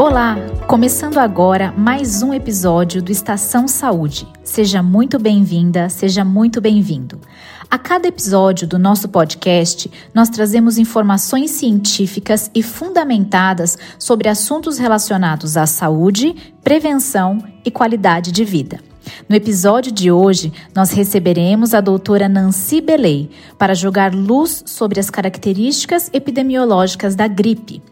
Olá, começando agora mais um episódio do Estação Saúde. Seja muito bem-vinda, seja muito bem-vindo. A cada episódio do nosso podcast, nós trazemos informações científicas e fundamentadas sobre assuntos relacionados à saúde, prevenção e qualidade de vida. No episódio de hoje, nós receberemos a doutora Nancy Belay para jogar luz sobre as características epidemiológicas da gripe.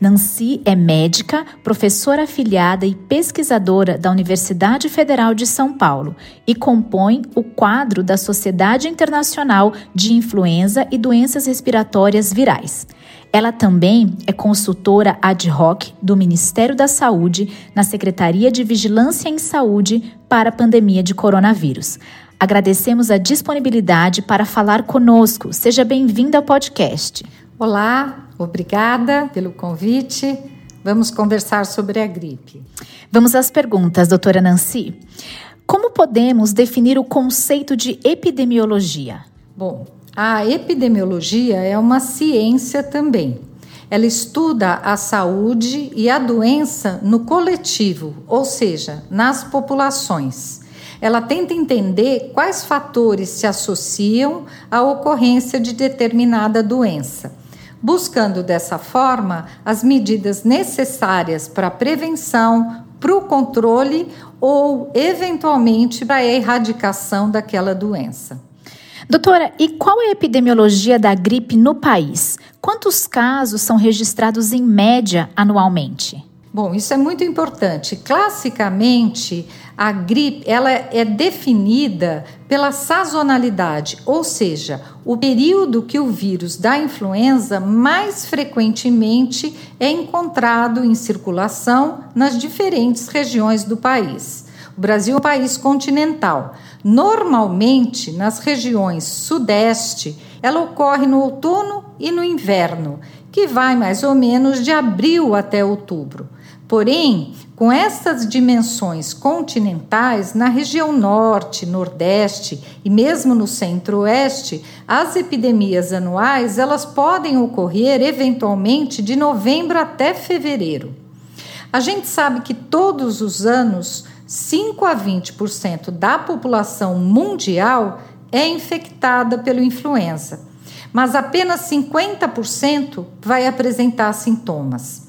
Nancy é médica, professora afiliada e pesquisadora da Universidade Federal de São Paulo e compõe o quadro da Sociedade Internacional de Influenza e Doenças Respiratórias Virais. Ela também é consultora ad hoc do Ministério da Saúde na Secretaria de Vigilância em Saúde para a pandemia de coronavírus. Agradecemos a disponibilidade para falar conosco. Seja bem-vinda ao podcast. Olá, obrigada pelo convite. Vamos conversar sobre a gripe. Vamos às perguntas, doutora Nancy. Como podemos definir o conceito de epidemiologia? Bom, a epidemiologia é uma ciência também. Ela estuda a saúde e a doença no coletivo, ou seja, nas populações. Ela tenta entender quais fatores se associam à ocorrência de determinada doença, buscando dessa forma as medidas necessárias para a prevenção, para o controle ou, eventualmente, para a erradicação daquela doença. Doutora, e qual é a epidemiologia da gripe no país? Quantos casos são registrados em média anualmente? Bom, isso é muito importante. Classicamente, a gripe ela é definida pela sazonalidade, ou seja, o período que o vírus da influenza mais frequentemente é encontrado em circulação nas diferentes regiões do país. O Brasil é um país continental. Normalmente, nas regiões sudeste, ela ocorre no outono e no inverno, que vai mais ou menos de abril até outubro. Porém, com essas dimensões continentais, na região norte, nordeste e mesmo no centro-oeste, as epidemias anuais elas podem ocorrer eventualmente de novembro até fevereiro. A gente sabe que todos os anos 5 a 20% da população mundial é infectada pelo influenza, mas apenas 50% vai apresentar sintomas.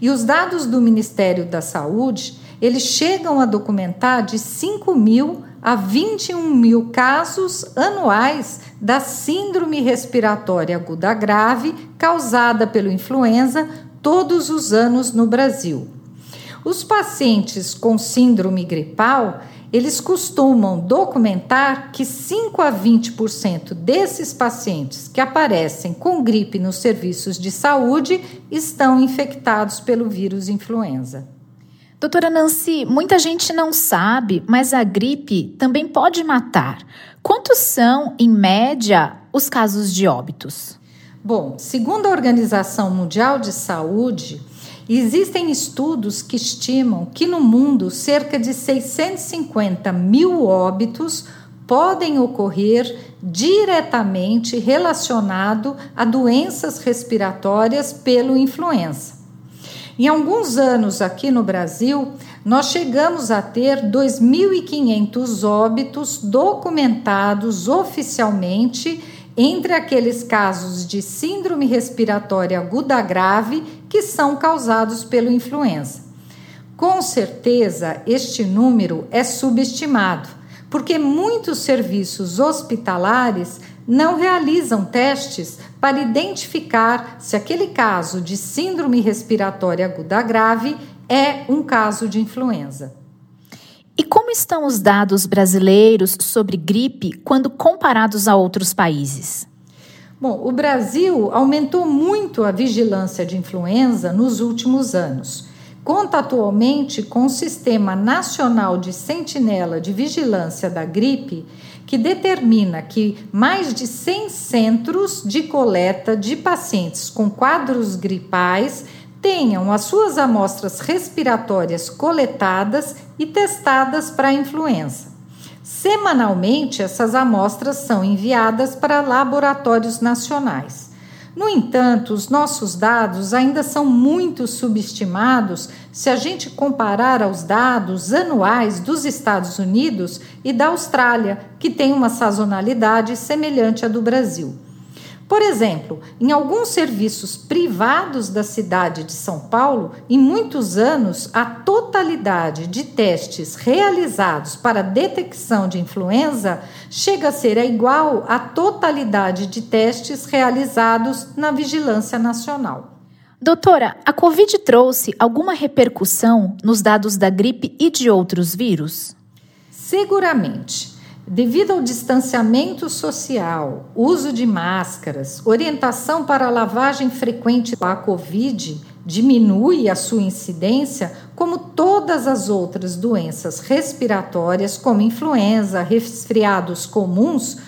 E os dados do Ministério da Saúde, eles chegam a documentar de 5 mil a 21 mil casos anuais da síndrome respiratória aguda grave causada pelo influenza todos os anos no Brasil. Os pacientes com síndrome gripal, eles costumam documentar que 5 a 20% desses pacientes que aparecem com gripe nos serviços de saúde estão infectados pelo vírus influenza. Doutora Nancy, muita gente não sabe, mas a gripe também pode matar. Quantos são, em média, os casos de óbitos? Bom, segundo a Organização Mundial de Saúde, Existem estudos que estimam que no mundo cerca de 650 mil óbitos podem ocorrer diretamente relacionado a doenças respiratórias pelo influenza. Em alguns anos aqui no Brasil, nós chegamos a ter 2.500 óbitos documentados oficialmente entre aqueles casos de síndrome respiratória aguda grave que são causados pelo influenza. Com certeza, este número é subestimado, porque muitos serviços hospitalares não realizam testes para identificar se aquele caso de síndrome respiratória aguda grave é um caso de influenza. E como estão os dados brasileiros sobre gripe quando comparados a outros países? Bom, o Brasil aumentou muito a vigilância de influenza nos últimos anos. Conta atualmente com o Sistema Nacional de Sentinela de Vigilância da Gripe, que determina que mais de 100 centros de coleta de pacientes com quadros gripais tenham as suas amostras respiratórias coletadas e testadas para a influenza. Semanalmente, essas amostras são enviadas para laboratórios nacionais. No entanto, os nossos dados ainda são muito subestimados se a gente comparar aos dados anuais dos Estados Unidos e da Austrália, que tem uma sazonalidade semelhante à do Brasil. Por exemplo, em alguns serviços privados da cidade de São Paulo, em muitos anos, a totalidade de testes realizados para detecção de influenza chega a ser igual à totalidade de testes realizados na Vigilância Nacional. Doutora, a Covid trouxe alguma repercussão nos dados da gripe e de outros vírus? Seguramente. Devido ao distanciamento social, uso de máscaras, orientação para a lavagem frequente da Covid diminui a sua incidência, como todas as outras doenças respiratórias, como influenza, resfriados comuns,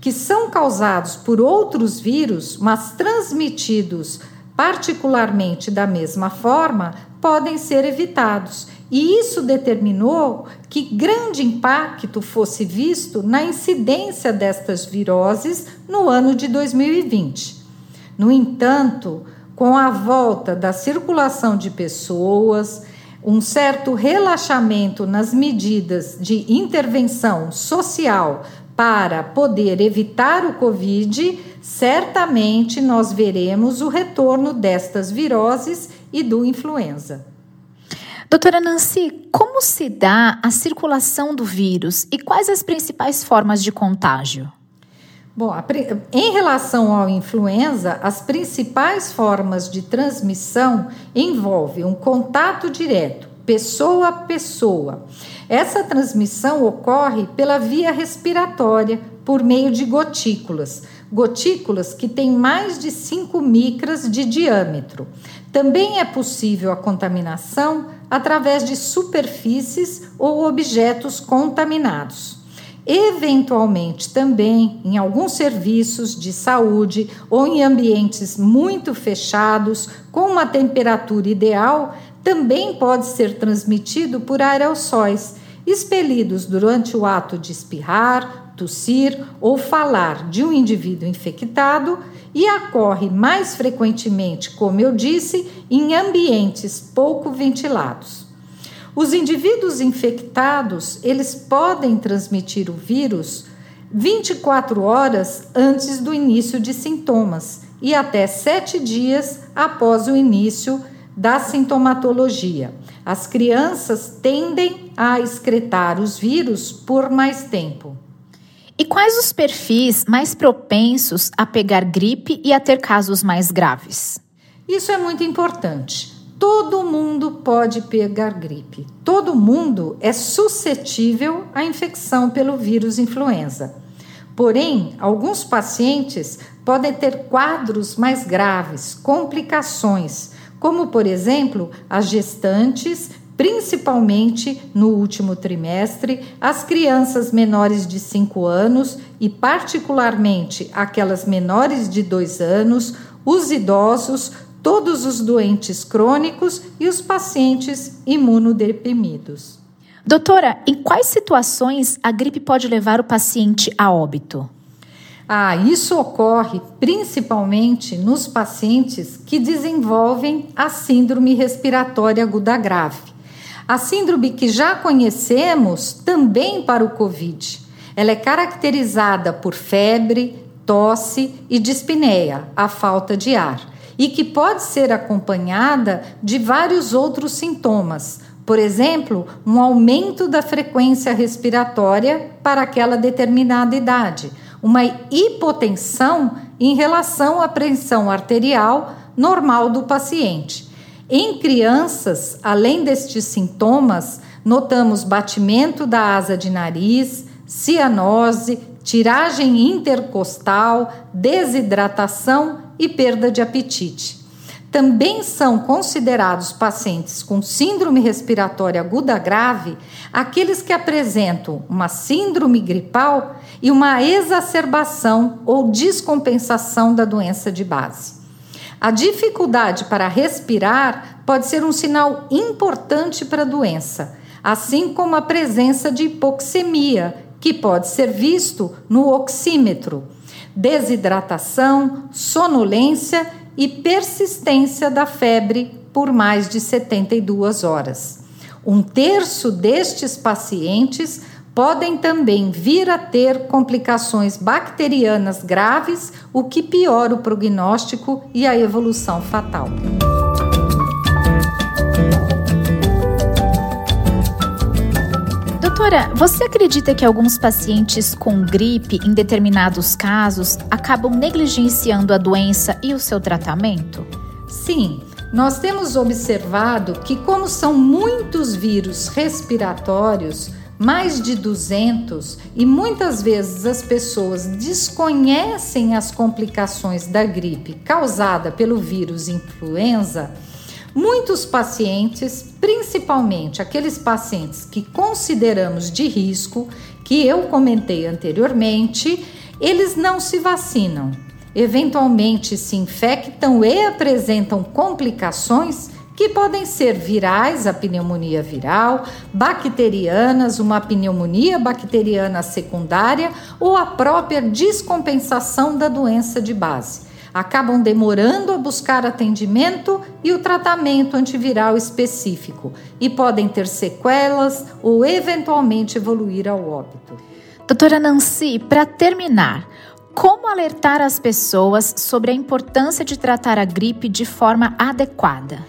que são causados por outros vírus, mas transmitidos particularmente da mesma forma, podem ser evitados. E isso determinou que grande impacto fosse visto na incidência destas viroses no ano de 2020. No entanto, com a volta da circulação de pessoas, um certo relaxamento nas medidas de intervenção social para poder evitar o Covid, certamente nós veremos o retorno destas viroses e do influenza. Doutora Nancy, como se dá a circulação do vírus e quais as principais formas de contágio? Bom, em relação ao influenza, as principais formas de transmissão envolvem um contato direto, pessoa a pessoa. Essa transmissão ocorre pela via respiratória, por meio de gotículas, gotículas que têm mais de 5 micras de diâmetro. Também é possível a contaminação através de superfícies ou objetos contaminados. Eventualmente, também em alguns serviços de saúde ou em ambientes muito fechados, com uma temperatura ideal, também pode ser transmitido por aerossóis, expelidos durante o ato de espirrar, tossir ou falar de um indivíduo infectado e ocorre mais frequentemente, como eu disse, em ambientes pouco ventilados. Os indivíduos infectados, eles podem transmitir o vírus 24 horas antes do início de sintomas e até 7 dias após o início da sintomatologia. As crianças tendem a excretar os vírus por mais tempo. E quais os perfis mais propensos a pegar gripe e a ter casos mais graves? Isso é muito importante. Todo mundo pode pegar gripe. Todo mundo é suscetível à infecção pelo vírus influenza. Porém, alguns pacientes podem ter quadros mais graves, complicações, como, por exemplo, as gestantes principalmente no último trimestre, as crianças menores de 5 anos e, particularmente, aquelas menores de 2 anos, os idosos, todos os doentes crônicos e os pacientes imunodeprimidos. Doutora, em quais situações a gripe pode levar o paciente a óbito? Ah, isso ocorre principalmente nos pacientes que desenvolvem a síndrome respiratória aguda grave a síndrome que já conhecemos também para o Covid. Ela é caracterizada por febre, tosse e dispneia, a falta de ar, e que pode ser acompanhada de vários outros sintomas, por exemplo, um aumento da frequência respiratória para aquela determinada idade, uma hipotensão em relação à pressão arterial normal do paciente em crianças, além destes sintomas, notamos batimento da asa de nariz, cianose, tiragem intercostal, desidratação e perda de apetite. Também são considerados pacientes com síndrome respiratória aguda grave aqueles que apresentam uma síndrome gripal e uma exacerbação ou descompensação da doença de base. A dificuldade para respirar pode ser um sinal importante para a doença, assim como a presença de hipoxemia, que pode ser visto no oxímetro, desidratação, sonolência e persistência da febre por mais de 72 horas. Um terço destes pacientes podem também vir a ter complicações bacterianas graves, o que piora o prognóstico e a evolução fatal. Doutora, você acredita que alguns pacientes com gripe, em determinados casos, acabam negligenciando a doença e o seu tratamento? Sim, nós temos observado que, como são muitos vírus respiratórios, mais de 200, e muitas vezes as pessoas desconhecem as complicações da gripe causada pelo vírus influenza, muitos pacientes, principalmente aqueles pacientes que consideramos de risco, que eu comentei anteriormente, eles não se vacinam. Eventualmente se infectam e apresentam complicações que podem ser virais, a pneumonia viral, bacterianas, uma pneumonia bacteriana secundária ou a própria descompensação da doença de base. Acabam demorando a buscar atendimento e o tratamento antiviral específico e podem ter sequelas ou eventualmente evoluir ao óbito. Doutora Nancy, para terminar, como alertar as pessoas sobre a importância de tratar a gripe de forma adequada?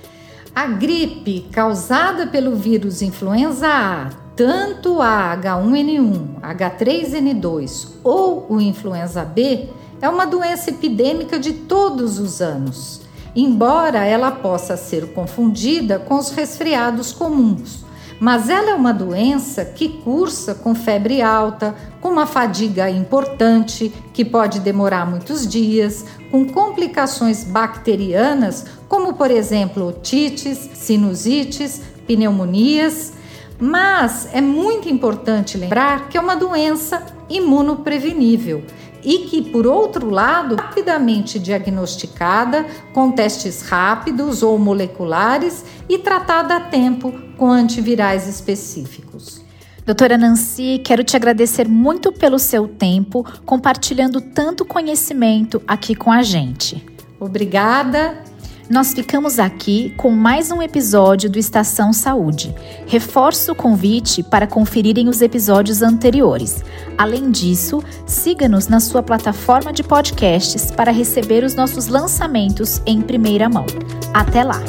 A gripe causada pelo vírus influenza A, tanto a H1N1, H3N2 ou o influenza B, é uma doença epidêmica de todos os anos, embora ela possa ser confundida com os resfriados comuns mas ela é uma doença que cursa com febre alta, com uma fadiga importante, que pode demorar muitos dias, com complicações bacterianas, como por exemplo otites, sinusites, pneumonias. Mas é muito importante lembrar que é uma doença imunoprevenível e que, por outro lado, rapidamente diagnosticada com testes rápidos ou moleculares e tratada a tempo com antivirais específicos. Doutora Nancy, quero te agradecer muito pelo seu tempo, compartilhando tanto conhecimento aqui com a gente. Obrigada nós ficamos aqui com mais um episódio do Estação Saúde. Reforço o convite para conferirem os episódios anteriores. Além disso, siga-nos na sua plataforma de podcasts para receber os nossos lançamentos em primeira mão. Até lá!